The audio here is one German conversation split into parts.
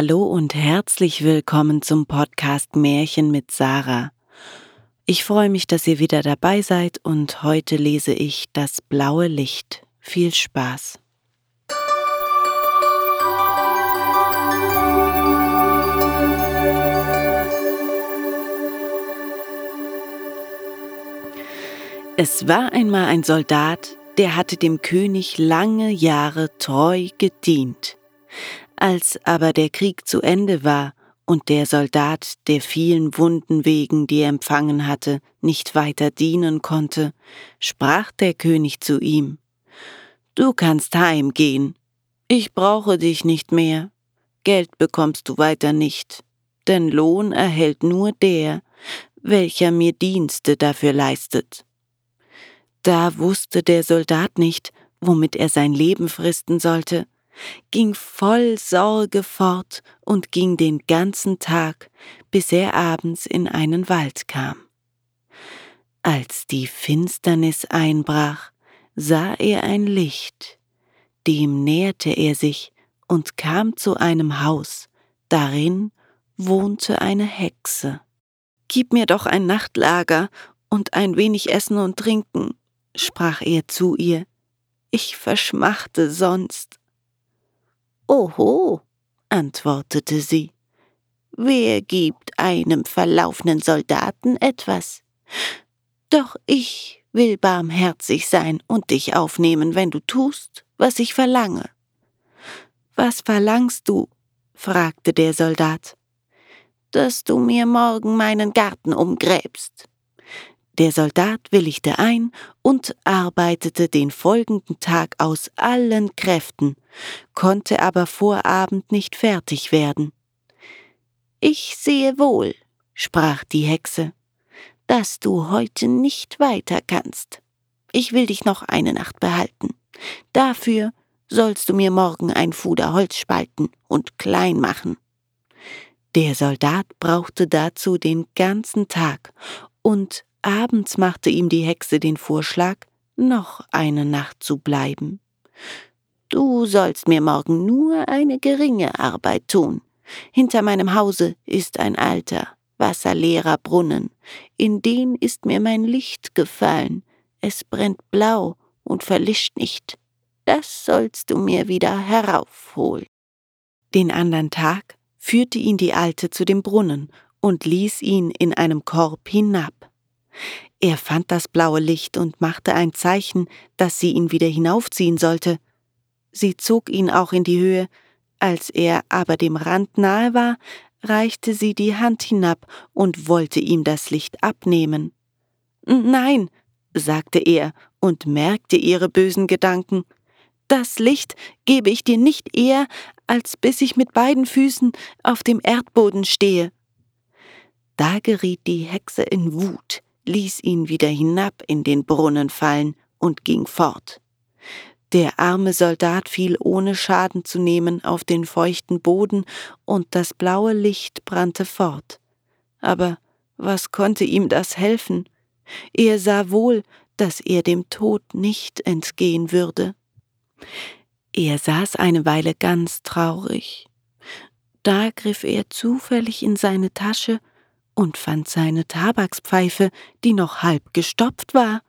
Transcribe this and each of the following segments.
Hallo und herzlich willkommen zum Podcast Märchen mit Sarah. Ich freue mich, dass ihr wieder dabei seid und heute lese ich Das blaue Licht. Viel Spaß. Es war einmal ein Soldat, der hatte dem König lange Jahre treu gedient. Als aber der Krieg zu Ende war und der Soldat der vielen Wunden wegen, die er empfangen hatte, nicht weiter dienen konnte, sprach der König zu ihm Du kannst heimgehen, ich brauche dich nicht mehr, Geld bekommst du weiter nicht, denn Lohn erhält nur der, welcher mir Dienste dafür leistet. Da wusste der Soldat nicht, womit er sein Leben fristen sollte, ging voll Sorge fort und ging den ganzen Tag, bis er abends in einen Wald kam. Als die Finsternis einbrach, sah er ein Licht, dem näherte er sich und kam zu einem Haus, darin wohnte eine Hexe. Gib mir doch ein Nachtlager und ein wenig Essen und Trinken, sprach er zu ihr, ich verschmachte sonst. Oho, antwortete sie, wer gibt einem verlaufenen Soldaten etwas? Doch ich will barmherzig sein und dich aufnehmen, wenn du tust, was ich verlange. Was verlangst du? fragte der Soldat. Dass du mir morgen meinen Garten umgräbst. Der Soldat willigte ein und arbeitete den folgenden Tag aus allen Kräften, konnte aber vor Abend nicht fertig werden. Ich sehe wohl, sprach die Hexe, dass du heute nicht weiter kannst. Ich will dich noch eine Nacht behalten. Dafür sollst du mir morgen ein Fuder Holz spalten und klein machen. Der Soldat brauchte dazu den ganzen Tag, und Abends machte ihm die Hexe den Vorschlag, noch eine Nacht zu bleiben. Du sollst mir morgen nur eine geringe Arbeit tun. Hinter meinem Hause ist ein alter, wasserleerer Brunnen. In den ist mir mein Licht gefallen. Es brennt blau und verlischt nicht. Das sollst du mir wieder heraufholen. Den andern Tag führte ihn die Alte zu dem Brunnen und ließ ihn in einem Korb hinab. Er fand das blaue Licht und machte ein Zeichen, dass sie ihn wieder hinaufziehen sollte. Sie zog ihn auch in die Höhe, als er aber dem Rand nahe war, reichte sie die Hand hinab und wollte ihm das Licht abnehmen. Nein, sagte er und merkte ihre bösen Gedanken. Das Licht gebe ich dir nicht eher, als bis ich mit beiden Füßen auf dem Erdboden stehe. Da geriet die Hexe in Wut ließ ihn wieder hinab in den Brunnen fallen und ging fort. Der arme Soldat fiel ohne Schaden zu nehmen auf den feuchten Boden, und das blaue Licht brannte fort. Aber was konnte ihm das helfen? Er sah wohl, dass er dem Tod nicht entgehen würde. Er saß eine Weile ganz traurig. Da griff er zufällig in seine Tasche und fand seine Tabakspfeife, die noch halb gestopft war.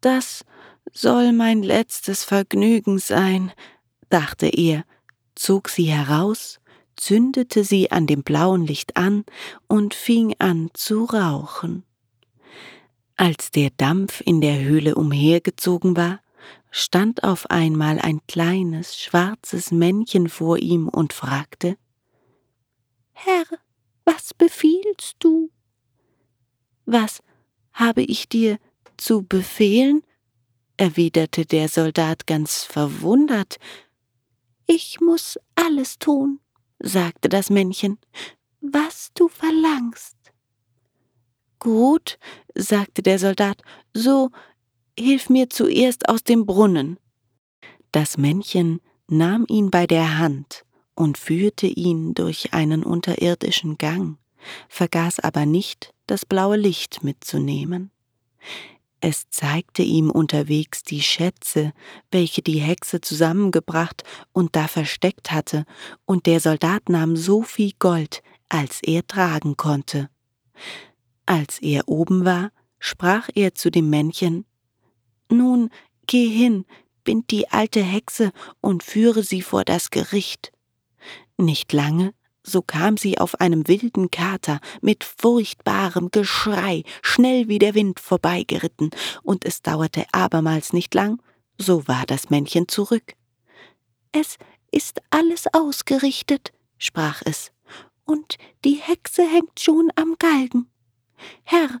Das soll mein letztes Vergnügen sein, dachte er, zog sie heraus, zündete sie an dem blauen Licht an und fing an zu rauchen. Als der Dampf in der Höhle umhergezogen war, stand auf einmal ein kleines, schwarzes Männchen vor ihm und fragte Herr, was befiehlst du? Was habe ich dir zu befehlen? erwiderte der Soldat ganz verwundert. Ich muss alles tun, sagte das Männchen, was du verlangst. Gut, sagte der Soldat, so hilf mir zuerst aus dem Brunnen. Das Männchen nahm ihn bei der Hand und führte ihn durch einen unterirdischen Gang, vergaß aber nicht, das blaue Licht mitzunehmen. Es zeigte ihm unterwegs die Schätze, welche die Hexe zusammengebracht und da versteckt hatte, und der Soldat nahm so viel Gold, als er tragen konnte. Als er oben war, sprach er zu dem Männchen Nun geh hin, bind die alte Hexe und führe sie vor das Gericht. Nicht lange, so kam sie auf einem wilden Kater mit furchtbarem Geschrei schnell wie der Wind vorbeigeritten, und es dauerte abermals nicht lang, so war das Männchen zurück. Es ist alles ausgerichtet, sprach es, und die Hexe hängt schon am Galgen. Herr,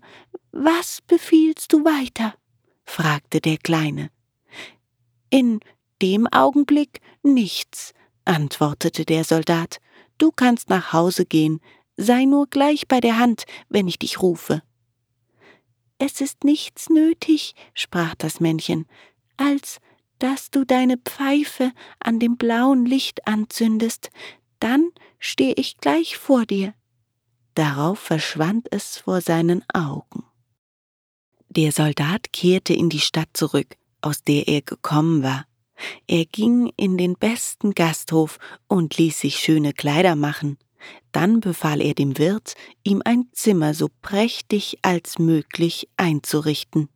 was befiehlst du weiter? fragte der Kleine. In dem Augenblick nichts, antwortete der Soldat. Du kannst nach Hause gehen, sei nur gleich bei der Hand, wenn ich dich rufe. Es ist nichts nötig, sprach das Männchen, als dass du deine Pfeife an dem blauen Licht anzündest, dann steh ich gleich vor dir. Darauf verschwand es vor seinen Augen. Der Soldat kehrte in die Stadt zurück, aus der er gekommen war. Er ging in den besten Gasthof und ließ sich schöne Kleider machen. Dann befahl er dem Wirt, ihm ein Zimmer so prächtig als möglich einzurichten.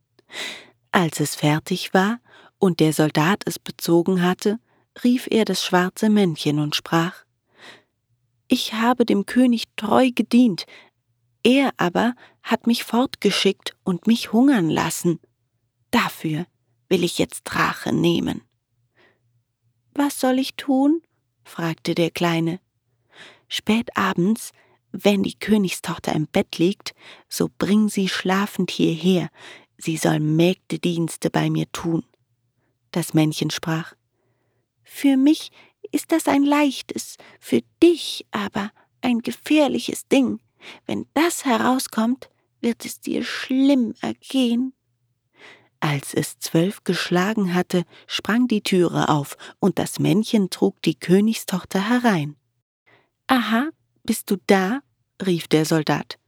Als es fertig war und der Soldat es bezogen hatte, rief er das schwarze Männchen und sprach Ich habe dem König treu gedient, er aber hat mich fortgeschickt und mich hungern lassen. Dafür will ich jetzt Rache nehmen. Was soll ich tun? fragte der Kleine. Spät abends, wenn die Königstochter im Bett liegt, so bring sie schlafend hierher, sie soll Mägdedienste bei mir tun. Das Männchen sprach Für mich ist das ein leichtes, für dich aber ein gefährliches Ding. Wenn das herauskommt, wird es dir schlimm ergehen. Als es zwölf geschlagen hatte, sprang die Türe auf, und das Männchen trug die Königstochter herein. Aha, bist du da? rief der Soldat.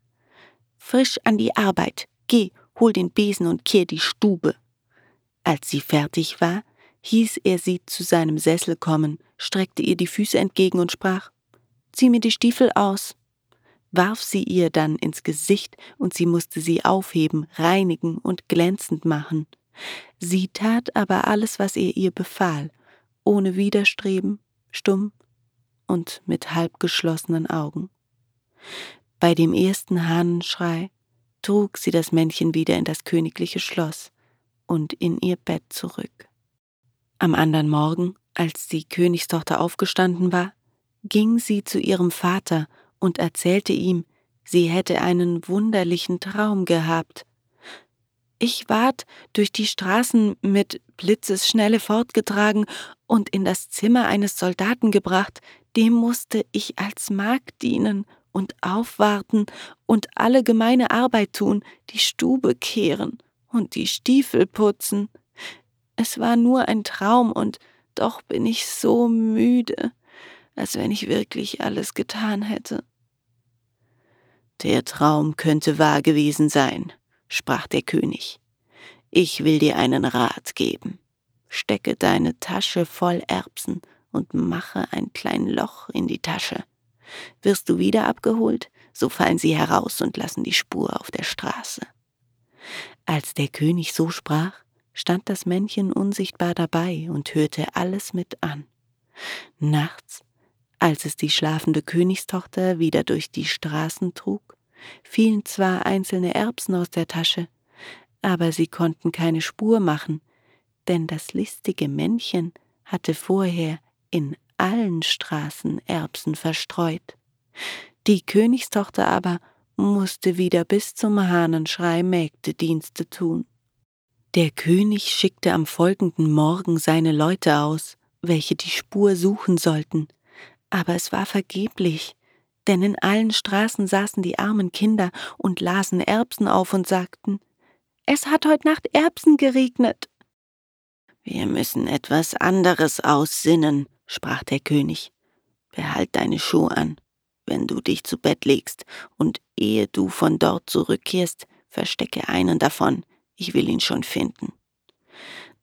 Frisch an die Arbeit, geh, hol den Besen und kehr die Stube. Als sie fertig war, hieß er sie zu seinem Sessel kommen, streckte ihr die Füße entgegen und sprach Zieh mir die Stiefel aus warf sie ihr dann ins Gesicht und sie musste sie aufheben, reinigen und glänzend machen. Sie tat aber alles, was er ihr befahl, ohne Widerstreben, stumm und mit halbgeschlossenen Augen. Bei dem ersten Hahnenschrei trug sie das Männchen wieder in das königliche Schloss und in ihr Bett zurück. Am andern Morgen, als die Königstochter aufgestanden war, ging sie zu ihrem Vater und erzählte ihm, sie hätte einen wunderlichen Traum gehabt. Ich ward durch die Straßen mit Blitzesschnelle fortgetragen und in das Zimmer eines Soldaten gebracht, dem musste ich als Magd dienen und aufwarten und alle gemeine Arbeit tun, die Stube kehren und die Stiefel putzen. Es war nur ein Traum und doch bin ich so müde, als wenn ich wirklich alles getan hätte. Der Traum könnte wahr gewesen sein, sprach der König. Ich will dir einen Rat geben. Stecke deine Tasche voll Erbsen und mache ein klein Loch in die Tasche. Wirst du wieder abgeholt, so fallen sie heraus und lassen die Spur auf der Straße. Als der König so sprach, stand das Männchen unsichtbar dabei und hörte alles mit an. Nachts als es die schlafende Königstochter wieder durch die Straßen trug, fielen zwar einzelne Erbsen aus der Tasche, aber sie konnten keine Spur machen, denn das listige Männchen hatte vorher in allen Straßen Erbsen verstreut. Die Königstochter aber musste wieder bis zum Hahnenschrei Mägdedienste tun. Der König schickte am folgenden Morgen seine Leute aus, welche die Spur suchen sollten, aber es war vergeblich, denn in allen Straßen saßen die armen Kinder und lasen Erbsen auf und sagten, es hat heut Nacht Erbsen geregnet. Wir müssen etwas anderes aussinnen, sprach der König. Behalt deine Schuhe an, wenn du dich zu Bett legst, und ehe du von dort zurückkehrst, verstecke einen davon. ich will ihn schon finden.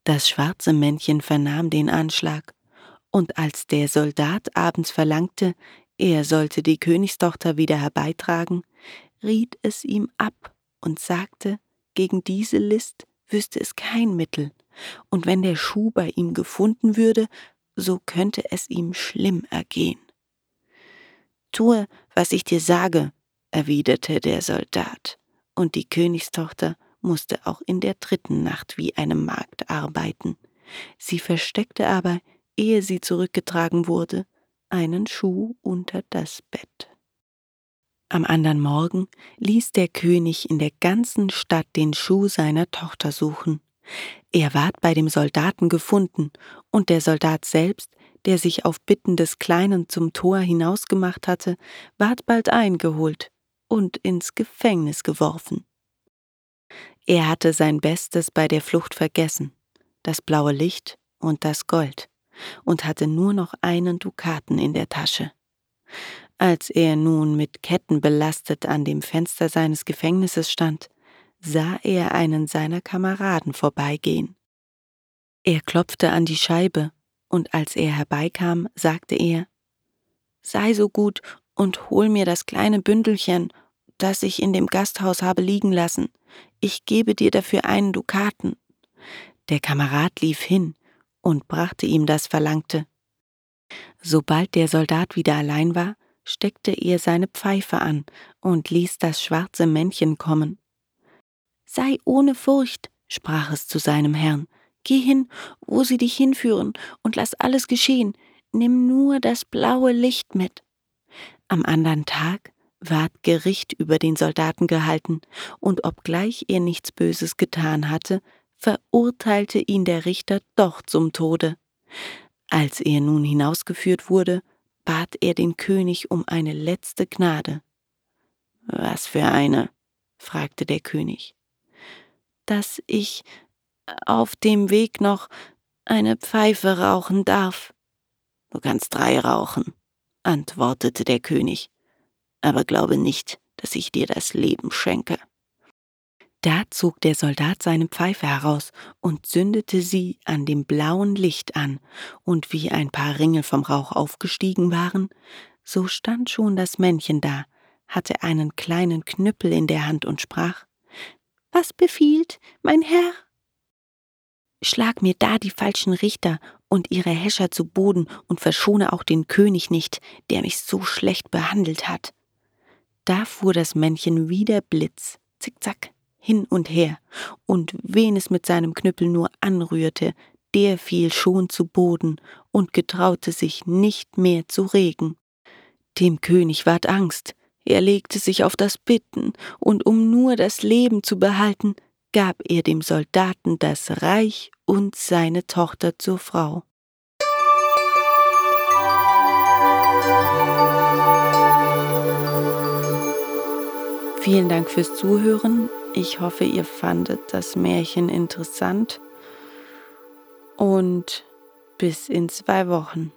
Das schwarze Männchen vernahm den Anschlag, und als der Soldat abends verlangte, er sollte die Königstochter wieder herbeitragen, riet es ihm ab und sagte, gegen diese List wüsste es kein Mittel, und wenn der Schuh bei ihm gefunden würde, so könnte es ihm schlimm ergehen. Tue, was ich dir sage, erwiderte der Soldat, und die Königstochter musste auch in der dritten Nacht wie eine Magd arbeiten. Sie versteckte aber, ehe sie zurückgetragen wurde, einen Schuh unter das Bett. Am andern Morgen ließ der König in der ganzen Stadt den Schuh seiner Tochter suchen. Er ward bei dem Soldaten gefunden, und der Soldat selbst, der sich auf Bitten des Kleinen zum Tor hinausgemacht hatte, ward bald eingeholt und ins Gefängnis geworfen. Er hatte sein Bestes bei der Flucht vergessen, das blaue Licht und das Gold, und hatte nur noch einen Dukaten in der Tasche. Als er nun mit Ketten belastet an dem Fenster seines Gefängnisses stand, sah er einen seiner Kameraden vorbeigehen. Er klopfte an die Scheibe, und als er herbeikam, sagte er Sei so gut und hol mir das kleine Bündelchen, das ich in dem Gasthaus habe liegen lassen. Ich gebe dir dafür einen Dukaten. Der Kamerad lief hin und brachte ihm das Verlangte. Sobald der Soldat wieder allein war, steckte er seine Pfeife an und ließ das schwarze Männchen kommen. Sei ohne Furcht, sprach es zu seinem Herrn, geh hin, wo sie dich hinführen, und lass alles geschehen, nimm nur das blaue Licht mit. Am andern Tag ward Gericht über den Soldaten gehalten, und obgleich er nichts Böses getan hatte, verurteilte ihn der Richter doch zum Tode. Als er nun hinausgeführt wurde, bat er den König um eine letzte Gnade. Was für eine? fragte der König. Dass ich auf dem Weg noch eine Pfeife rauchen darf. Du kannst drei rauchen, antwortete der König aber glaube nicht, dass ich dir das Leben schenke. Da zog der Soldat seine Pfeife heraus und zündete sie an dem blauen Licht an, und wie ein paar Ringel vom Rauch aufgestiegen waren, so stand schon das Männchen da, hatte einen kleinen Knüppel in der Hand und sprach Was befiehlt, mein Herr? Schlag mir da die falschen Richter und ihre Häscher zu Boden und verschone auch den König nicht, der mich so schlecht behandelt hat. Da fuhr das Männchen wie der Blitz, zickzack, hin und her, und wen es mit seinem Knüppel nur anrührte, der fiel schon zu Boden und getraute sich nicht mehr zu regen. Dem König ward Angst, er legte sich auf das Bitten, und um nur das Leben zu behalten, gab er dem Soldaten das Reich und seine Tochter zur Frau. Vielen Dank fürs Zuhören. Ich hoffe, ihr fandet das Märchen interessant. Und bis in zwei Wochen.